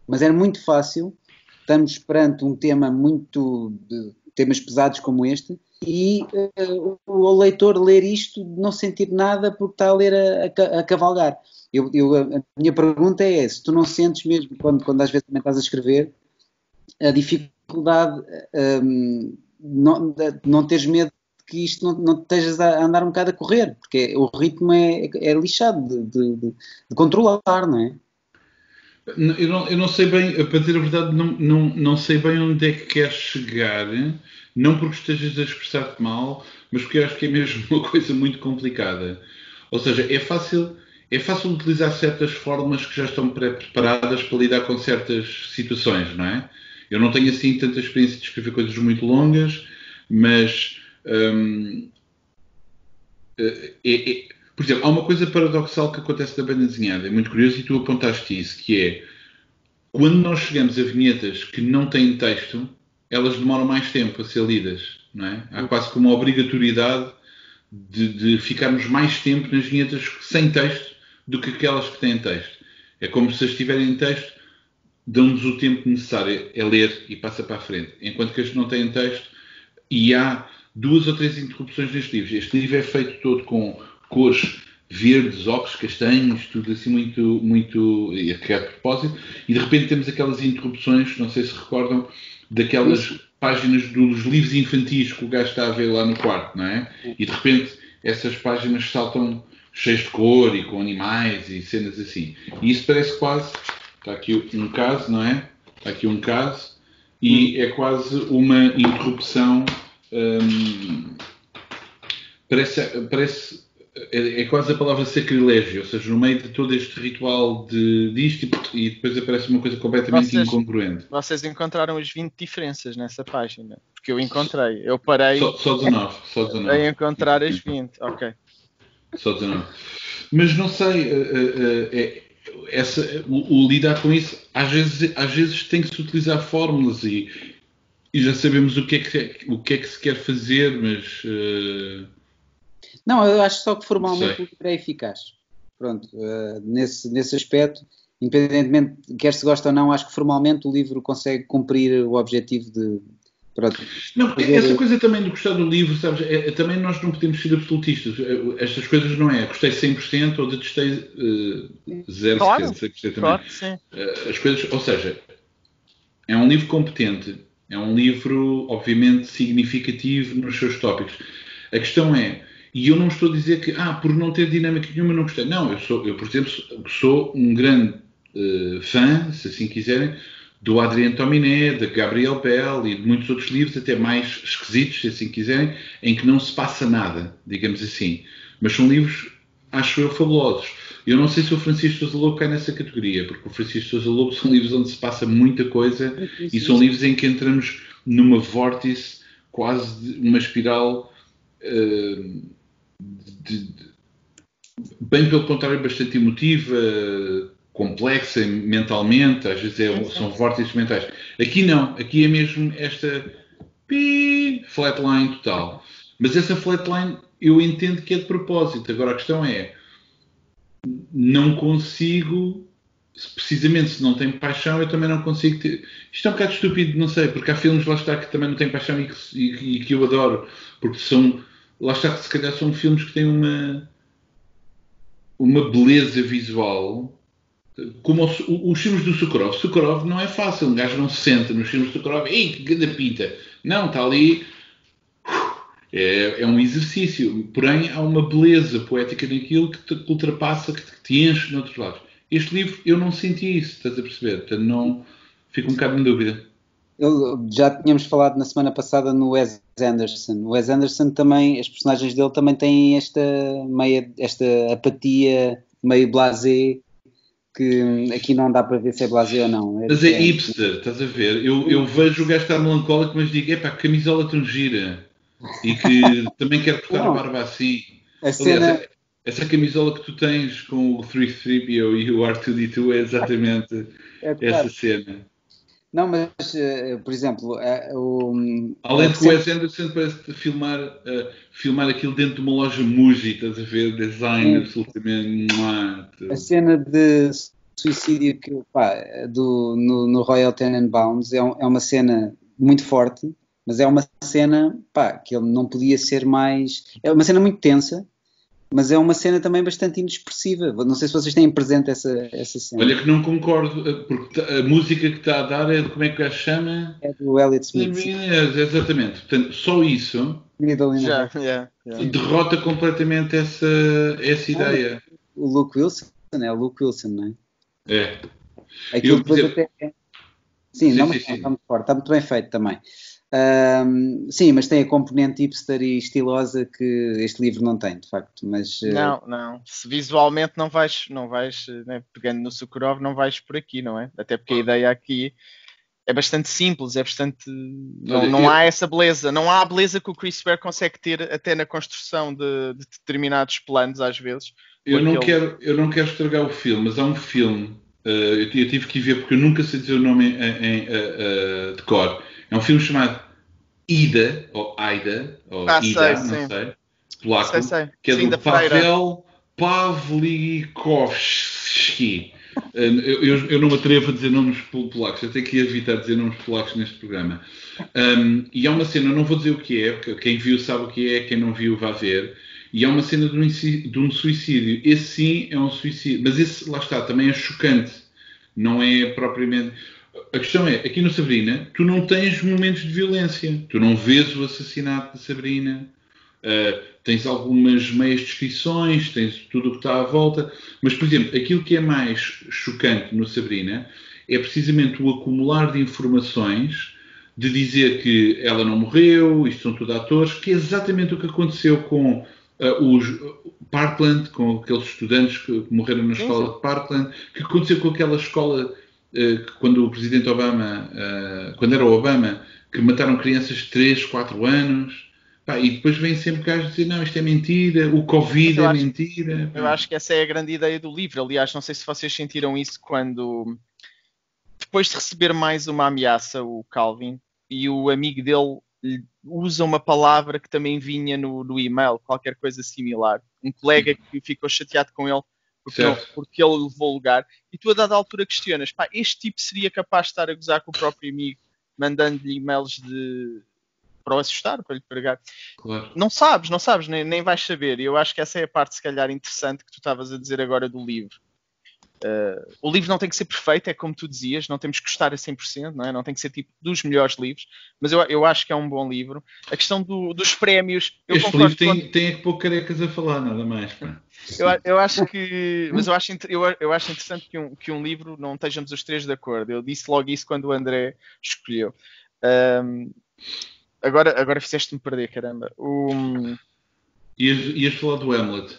Mas é muito fácil, estamos perante um tema muito, de, temas pesados como este, e uh, o leitor ler isto não sentir nada porque está a ler a, a, a cavalgar. Eu, eu, a minha pergunta é se tu não sentes mesmo, quando, quando às vezes também estás a escrever, a dificuldade um, não, de não teres medo que isto não, não estejas a andar um bocado a correr, porque o ritmo é, é lixado de, de, de, de controlar, não é? Eu não, eu não, sei bem, para dizer a verdade, não, não, não sei bem onde é que queres chegar não porque estejas a expressar-te mal, mas porque eu acho que é mesmo uma coisa muito complicada. Ou seja, é fácil, é fácil utilizar certas formas que já estão pré-preparadas para lidar com certas situações, não é? Eu não tenho assim tanta experiência de escrever coisas muito longas, mas hum, é, é, por exemplo, há uma coisa paradoxal que acontece na banda desenhada, é muito curioso e tu apontaste isso, que é quando nós chegamos a vinhetas que não têm texto, elas demoram mais tempo a ser lidas, não é? Há quase como uma obrigatoriedade de, de ficarmos mais tempo nas vinhetas sem texto do que aquelas que têm texto. É como se as tiverem texto, dão-nos o tempo necessário a ler e passa para a frente. Enquanto que as que não têm texto, e há duas ou três interrupções neste livro. Este livro é feito todo com cores verdes, ocres, castanhos, tudo assim muito, muito, a propósito, e de repente temos aquelas interrupções, não sei se recordam, daquelas páginas dos livros infantis que o gajo está a ver lá no quarto, não é? E de repente essas páginas saltam cheias de cor e com animais e cenas assim. E isso parece quase. Está aqui um caso, não é? Está aqui um caso e hum. é quase uma interrupção. Hum, parece, parece é, é, quase a palavra sacrilégio, ou seja, no meio de todo este ritual de, disto e, e depois aparece uma coisa completamente vocês, incongruente. Vocês encontraram as 20 diferenças nessa página? Porque eu encontrei, eu parei. Só, só 19, só 19. A encontrar as 20, ok. Só 19. Mas não sei, uh, uh, é, essa, o, o, lidar com isso, às vezes, às vezes tem que se utilizar fórmulas e, e já sabemos o que, é que, o que é que se quer fazer, mas. Uh, não, eu acho só que formalmente o livro é eficaz. Pronto, uh, nesse, nesse aspecto, independentemente, quer se gosta ou não, acho que formalmente o livro consegue cumprir o objetivo de. Pronto, não, fazer... essa coisa também de gostar do livro, sabes? É, é, também nós não podemos ser absolutistas. É, estas coisas não é gostei 100% ou detestei uh, 0%. Claro, gostei também. Claro, sim. Uh, as coisas, ou seja, é um livro competente, é um livro, obviamente, significativo nos seus tópicos. A questão é, e eu não estou a dizer que, ah, por não ter dinâmica nenhuma não gostei. Não, eu, sou, eu por exemplo, sou um grande uh, fã, se assim quiserem, do Adrien Tominé, de Gabriel Bell e de muitos outros livros, até mais esquisitos, se assim quiserem, em que não se passa nada, digamos assim. Mas são livros, acho eu, fabulosos. Eu não sei se o Francisco Sousa Lobo cai nessa categoria, porque o Francisco Sousa Lobo são livros onde se passa muita coisa e são livros em que entramos numa vórtice, quase uma espiral. Uh, de, de, bem pelo contrário, bastante emotiva, complexa mentalmente, às vezes é, são vórtices mentais. Aqui não, aqui é mesmo esta pi, flatline total. Mas essa flatline eu entendo que é de propósito. Agora a questão é, não consigo, precisamente se não tenho paixão, eu também não consigo ter. Isto é um bocado estúpido, não sei, porque há filmes lá está que também não têm paixão e que, e, e que eu adoro, porque são lá está que se calhar são filmes que têm uma, uma beleza visual como os, os filmes do Sokorov. Sokorov não é fácil, um gajo não se senta nos filmes do Sokorov, ei, que grande pinta. Não, está ali. É, é, um exercício, porém há uma beleza poética naquilo que te ultrapassa, que te, que te enche noutros lados. Este livro eu não senti isso, estás a perceber? Portanto, não fico um bocado em dúvida. Eu, já tínhamos falado na semana passada no Wes Anderson. O Wes Anderson também, as personagens dele também têm esta meia, esta apatia meio blasé que aqui não dá para ver se é blasé ou não. É, mas é, é hipster, estás a ver? Eu, eu vejo o gajo estar melancólico, mas digo, epá, camisola tão gira. E que também quer cortar não, a barba assim. A cena... Aliás, essa camisola que tu tens com o 3PO e o R2D2 é exatamente é, essa cena. Não, mas, uh, por exemplo, uh, o. Além de que o Wes Anderson parece filmar, uh, filmar aquilo dentro de uma loja Muji, estás a ver? Design absolutamente. A cena de suicídio que, pá, do, no, no, Royal Tenenbaums é, um, é uma cena muito forte, mas é uma cena pá, que ele não podia ser mais. É uma cena muito tensa, mas é uma cena também bastante inexpressiva. Não sei se vocês têm presente essa, essa cena. Olha que não concordo, eh, porque a música que está a dar é de como é que a chama? É do Elliot Smith. É, exatamente. Portanto, só isso já, yeah, yeah. derrota completamente essa, essa ideia. O Luke Wilson, é o Luke Wilson, não é? É. Aquilo Eu, depois até... É- sim, sim, não, sim, sim. está muito forte, está muito bem feito também. Um, sim, mas tem a componente hipster e estilosa que este livro não tem, de facto. Mas, uh... Não, não. Se visualmente não vais, não vais né, pegando no Sokurov, não vais por aqui, não é? Até porque a ideia aqui é bastante simples, é bastante. Não, não há essa beleza. Não há a beleza que o Chris Ware consegue ter até na construção de, de determinados planos, às vezes. Eu não, quero, eu não quero estragar o filme, mas há um filme. Uh, eu, eu, tive que ir ver porque eu nunca sei dizer o nome em, em, uh, uh, de cor é um filme chamado Ida, ou Aida, ou ah, Ida, sei, não sim. sei, polaco, sei, sei. que é sim, do Pavel Pawlikowski. Eu, eu, eu, não me atrevo a dizer nomes polacos, eu tenho que evitar dizer nomes polacos neste programa. Um, e há uma cena, não vou dizer o que é, porque quem viu sabe o que é, quem não viu vai ver. E há uma cena de um, de um suicídio. Esse sim é um suicídio, mas esse, lá está, também é chocante. Não é propriamente a questão é, aqui no Sabrina, tu não tens momentos de violência. Tu não vês o assassinato de Sabrina. Uh, tens algumas meias descrições, tens tudo o que está à volta. Mas, por exemplo, aquilo que é mais chocante no Sabrina é precisamente o acumular de informações de dizer que ela não morreu, isto são tudo atores, que é exatamente o que aconteceu com, uh, os Parkland, com aqueles estudantes que morreram na escola de Parkland, que aconteceu com aquela escola que quando o presidente Obama, uh, quando era o Obama, que mataram crianças de 3, 4 anos. Pá, e depois vem sempre gajos dizer, não, isto é mentira, o Covid é acho, mentira. Eu acho que essa é a grande ideia do livro. Aliás, não sei se vocês sentiram isso quando, depois de receber mais uma ameaça, o Calvin, e o amigo dele usa uma palavra que também vinha no, no e-mail, qualquer coisa similar. Um colega que ficou chateado com ele porque, não, porque ele levou o lugar. E tu, a dada altura, questionas: pá, este tipo seria capaz de estar a gozar com o próprio amigo, mandando-lhe e-mails de. para o assustar, para lhe pregar. Claro. Não sabes, não sabes, nem, nem vais saber. E eu acho que essa é a parte, se calhar, interessante que tu estavas a dizer agora do livro. Uh, o livro não tem que ser perfeito, é como tu dizias, não temos que gostar a 100%, não, é? não tem que ser tipo dos melhores livros, mas eu, eu acho que é um bom livro. A questão do, dos prémios. Eu este livro tem, com... tem é que pôr carecas a falar, nada mais. eu, eu acho que. Mas eu acho, eu, eu acho interessante que um, que um livro não estejamos os três de acordo. Eu disse logo isso quando o André escolheu. Um, agora, agora fizeste-me perder, caramba. Um... Ias, ias falar do Hamlet.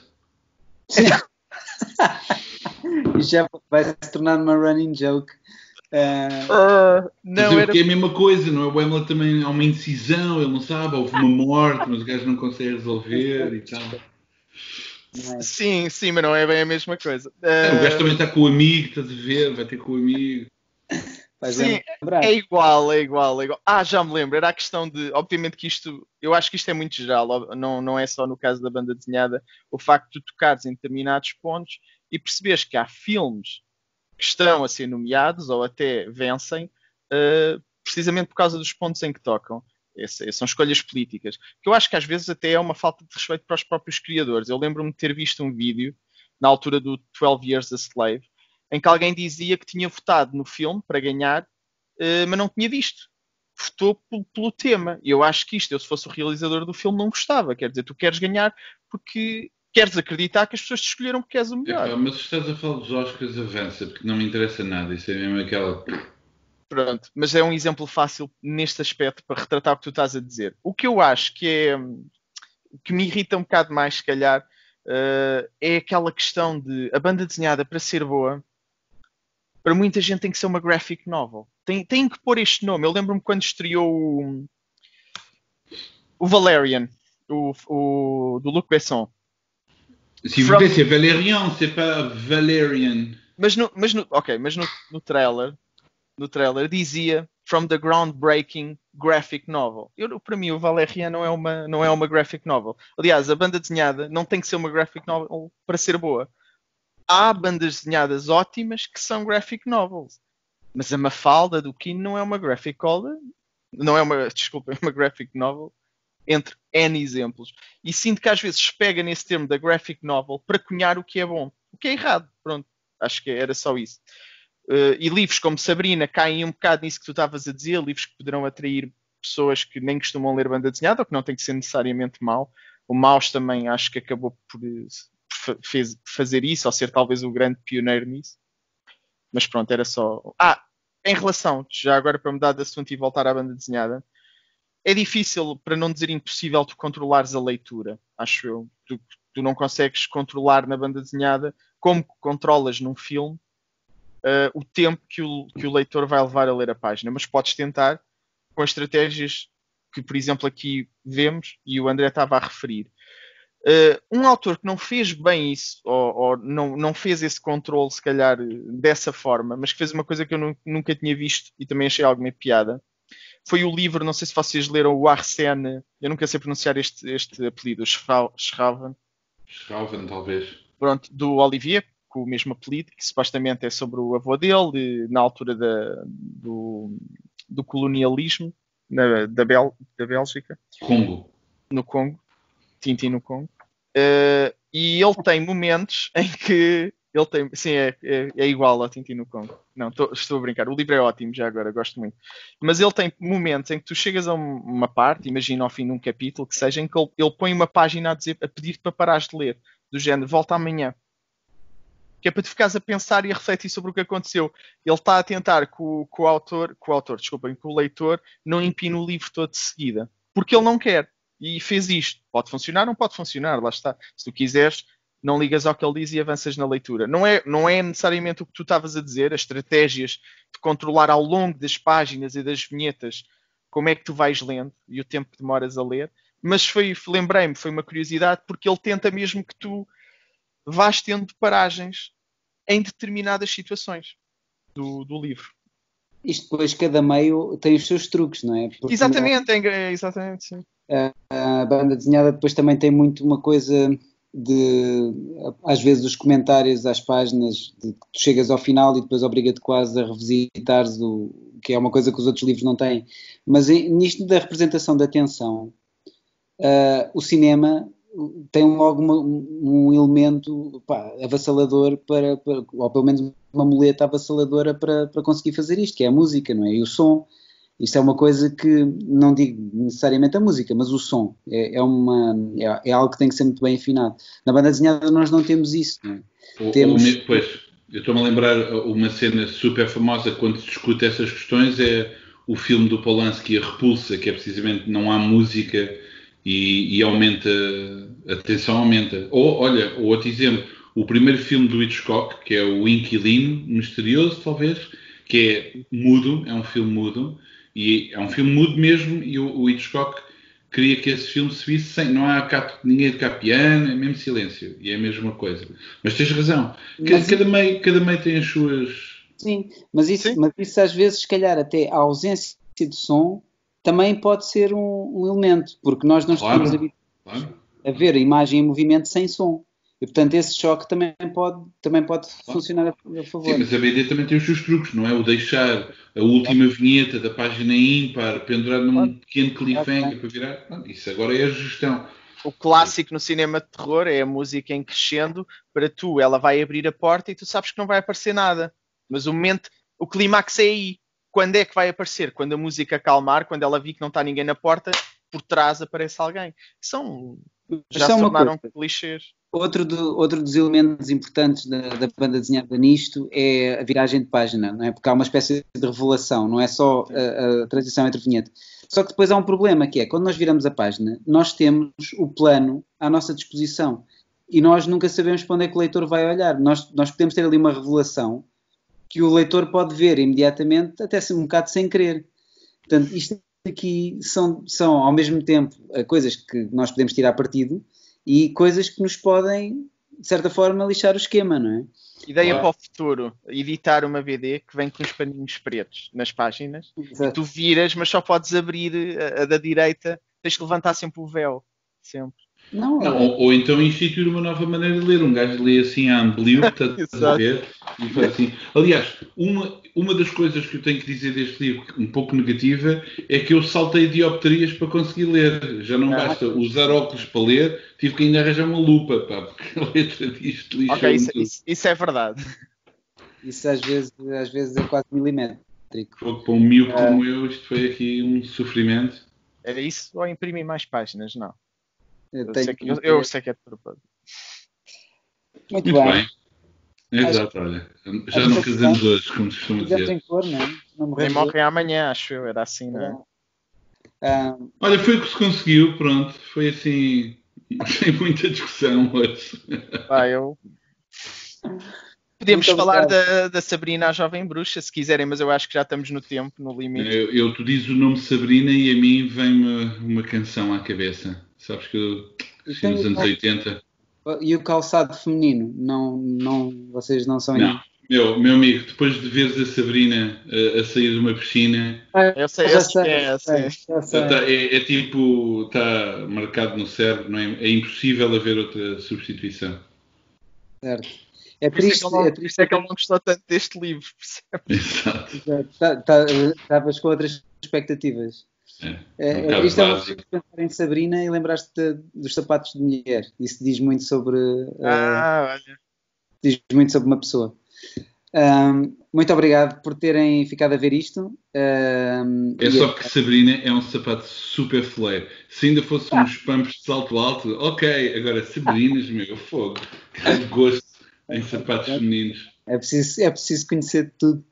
e já vai se tornar uma running joke. Uh... Uh, não, era... é a mesma coisa, não é? O Hamlet também há uma indecisão, ele não sabe, houve uma morte, mas o gajo não consegue resolver e tal. É. Sim, sim, mas não é bem a mesma coisa. Uh... O gajo também está com o amigo, estás a ver? Vai ter com o amigo. Sim, é igual, é igual, é igual. Ah, já me lembro, era a questão de, obviamente que isto, eu acho que isto é muito geral, não, não é só no caso da banda desenhada, o facto de tocares em determinados pontos e percebes que há filmes que estão a ser nomeados ou até vencem uh, precisamente por causa dos pontos em que tocam. Esse, são escolhas políticas. Que eu acho que às vezes até é uma falta de respeito para os próprios criadores. Eu lembro-me de ter visto um vídeo na altura do 12 Years a Slave em que alguém dizia que tinha votado no filme para ganhar, uh, mas não tinha visto. Votou pelo tema. E eu acho que isto, eu se fosse o realizador do filme, não gostava. Quer dizer, tu queres ganhar porque queres acreditar que as pessoas te escolheram porque és o melhor. É, mas estás a falar dos Oscars, avança, porque não me interessa nada. Isso é mesmo aquela. Pronto, mas é um exemplo fácil neste aspecto para retratar o que tu estás a dizer. O que eu acho que é. que me irrita um bocado mais, se calhar, uh, é aquela questão de a banda desenhada para ser boa. Para muita gente tem que ser uma graphic novel. Tem, tem que pôr este nome. Eu lembro-me quando estreou o, o Valerian, o, o, do Luc Besson Vous plaît, c'est Valérian, c'est pas Valerian. Mas no, mas no, ok, mas no, no trailer, no trailer dizia from the groundbreaking graphic novel. Eu, para mim, o Valerian não é uma não é uma graphic novel. Aliás, a banda desenhada não tem que ser uma graphic novel para ser boa. Há bandas desenhadas ótimas que são graphic novels. Mas a Mafalda do Kino não é uma graphic novel, não é uma, desculpa, é uma graphic novel entre N exemplos. E sinto que às vezes pega nesse termo da graphic novel para cunhar o que é bom. O que é errado. Pronto, acho que era só isso. Uh, e livros como Sabrina caem um bocado nisso que tu estavas a dizer, livros que poderão atrair pessoas que nem costumam ler banda desenhada ou que não tem que ser necessariamente mau. O Maus também acho que acabou por, por fez, fazer isso, ou ser talvez o grande pioneiro nisso. Mas pronto, era só. Ah, em relação, já agora para mudar de assunto e voltar à banda desenhada, é difícil, para não dizer impossível, tu controlares a leitura, acho eu. Tu, tu não consegues controlar na banda desenhada como controlas num filme uh, o tempo que o, que o leitor vai levar a ler a página, mas podes tentar com as estratégias que, por exemplo, aqui vemos e o André estava a referir. Uh, um autor que não fez bem isso, ou, ou, não, não fez esse controle, se calhar, dessa forma, mas que fez uma coisa que eu nunca tinha visto e também achei alguma piada, foi o livro, não sei se vocês leram o Arsene, eu nunca sei pronunciar este, este apelido, Schraven. Schraven, talvez. Pronto, do Olivier, com o mesmo apelido, que supostamente é sobre o avô dele, na altura da, do, do colonialismo na, da, Bel, da Bélgica. Congo. No Congo. Tintin no Congo. Uh, e ele tem momentos em que ele tem, sim, é, é, é igual ao Tintin no Congo. Não, tô, estou a brincar. O livro é ótimo já agora, gosto muito. Mas ele tem momentos em que tu chegas a uma parte, imagina ao fim de um capítulo, que seja em que ele, ele põe uma página a, dizer, a pedir-te para parares de ler, do género, volta amanhã. Que é para tu ficares a pensar e a refletir sobre o que aconteceu. Ele está a tentar que o, que o autor, que o autor, desculpem, que o leitor não empine o livro todo de seguida. Porque ele não quer. e fez isto. Pode funcionar, não pode funcionar, lá está. Se tu quiseres, não ligas ao que ele diz e avanças na leitura. Não é, não é necessariamente o que tu estavas a dizer, as estratégias de controlar ao longo das páginas e das vinhetas como é que tu vais lendo e o tempo que demoras a ler, mas foi, lembrei-me, foi uma curiosidade, porque ele tenta mesmo que tu vás tendo paragens em determinadas situações do, do livro. Isto depois, cada meio tem os seus truques, não é? Porque exatamente, é, exatamente, sim. A, a banda desenhada depois também tem muito uma coisa de às vezes os comentários às páginas de que tu chegas ao final e depois obriga-te quase a revisitares o que é uma coisa que os outros livros não têm mas nisto da representação da tensão uh, o cinema tem logo uma, um elemento pá, avassalador para, para, ou pelo menos uma muleta avassaladora para, para conseguir fazer isto, que é a música, não é? E o som. Isto é uma coisa que, não digo necessariamente a música, mas o som. É, é uma, é, é, algo que tem que ser muito bem afinado. Na banda desenhada nós não temos isso, não é? Temos... O, pois, eu estou-me a lembrar uma cena super famosa quando se discute essas questões, é o filme do Polanski, A Repulsa, que é precisamente não há música e, e aumenta, a tensão aumenta. Ou, olha, outro exemplo, o primeiro filme do Hitchcock, que é o Inquilino, Misterioso, talvez, que é mudo, é um filme mudo, e é um filme mudo mesmo, e o, o Hitchcock queria que esse filme se visse sem. Não há cá, ninguém de cá piano, é mesmo silêncio. E é a mesma coisa. Mas tens razão. Cada, cada, meio, cada meio tem as suas. Sim, mas isso, Sim. mas isso às vezes, se calhar, até a ausência de som também pode ser um, um elemento, porque nós não claro, estamos habituados claro. a ver a imagem em movimento sem som. E portanto esse choque também pode, também pode claro. funcionar a, a, favor. Sim, mas a BD também tem os seus truques, não é? O deixar a última vinheta da página ímpar pendurada num pequeno cliffhanger para virar. isso agora é a gestão. O clássico no cinema de terror é a música em crescendo para tu, ela vai abrir a porta e tu sabes que não vai aparecer nada. Mas o momento, o clímax é aí. Quando é que vai aparecer? Quando a música acalmar, quando ela vir que não está ninguém na porta, por trás aparece alguém. São já se tornaram clichês. Outro, do, outro dos elementos importantes da, da, banda desenhada nisto é a viragem de página, não é? Porque há uma espécie de revelação, não é só a, a transição entre vinheta. Só que depois há um problema que é quando nós viramos a página, nós temos o plano à nossa disposição e nós nunca sabemos para onde é que o leitor vai olhar. Nós, nós podemos ter ali uma revelação que o leitor pode ver imediatamente, até um bocado sem querer. Portanto, isto aqui são, são ao mesmo tempo coisas que nós podemos tirar partido e coisas que nos podem, de certa forma, lixar o esquema, não é? Ideia para o futuro, editar uma BD que vem com os paninhos pretos nas páginas Exato. e tu viras, mas só podes abrir a, a da direita, tens que levantar sempre o véu, sempre. Não, não ou, ou, então instituir uma nova maneira de ler. Um gajo lê assim a amblio, estás a ver? E faz assim. Aliás, uma, uma das coisas que eu tenho que dizer deste livro, um pouco negativa, é que eu saltei dioptrias para conseguir ler. Já não ah, basta usar óculos para ler, tive que ainda arranjar uma lupa, pá, porque a letra disto lixa Ok, isso, isso, isso, é verdade. Isso às vezes, às vezes é quase milimétrico. Para um mil como eu, isto foi aqui um sofrimento. Era isso ou imprimir mais páginas? Não. Eu, eu, sei, que, eu, eu sei que é de propósito. Muito, Muito bem. bem. Exato, olha. Já não casamos hoje, como se costuma dizer. Cor, não, é? não Nem morrem amanhã, acho eu. Era assim, não é? Ah, olha, foi o que se conseguiu, pronto. Foi assim, sem muita discussão hoje. Ah, eu. Podemos Muito falar da, da, Sabrina, a jovem bruxa, se quiserem, mas eu acho que já estamos no tempo, no limite. Eu, eu tu dizes o nome Sabrina e a mim vem-me uma canção à cabeça. Sabes que eu, assim, nos anos 80. E o calçado feminino? Não, não, vocês não são Não, meu, meu amigo, depois de veres a Sabrina a, a sair de uma piscina. Ah, eu sei, eu sei, é, sei. Tá, é, é, tipo, está marcado no cérebro, não é? é impossível haver outra substituição. Certo. É triste, é, é triste é que ele não gostou tanto deste livro, percebes? Exato. Estavas tá, tá, com outras expectativas. É, é, um isto é uma pensar em Sabrina e lembraste dos sapatos de mulher. Isso diz muito sobre. Ah, uh, olha. Diz muito sobre uma pessoa. Um, muito obrigado por terem ficado a ver isto. Um, é só que Sabrina é um sapato super fleiro. Se ainda fosse ah. uns pumps de salto alto, ok. Agora, Sabrinas, meu fogo. Que gosto em sapatos é, femininos. É preciso, é preciso conhecer tudo.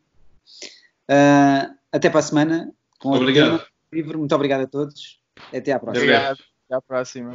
Uh, até para a semana. Obrigado livro. Muito obrigado a todos. Até à próxima. Obrigado. Até à próxima.